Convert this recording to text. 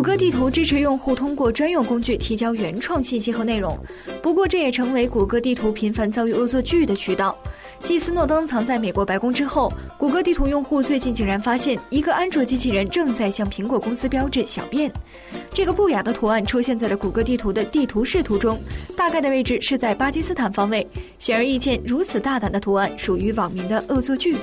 谷歌地图支持用户通过专用工具提交原创信息和内容。不过这也成为谷歌地图频繁遭遇恶作剧的渠道。继斯诺登藏在美国白宫之后谷歌地图用户最近竟然发现一个安卓机器人正在向苹果公司标志小便。这个不雅的图案出现在了谷歌地图的地图视图中大概的位置是在巴基斯坦方位显而易见如此大胆的图案属于网民的恶作剧。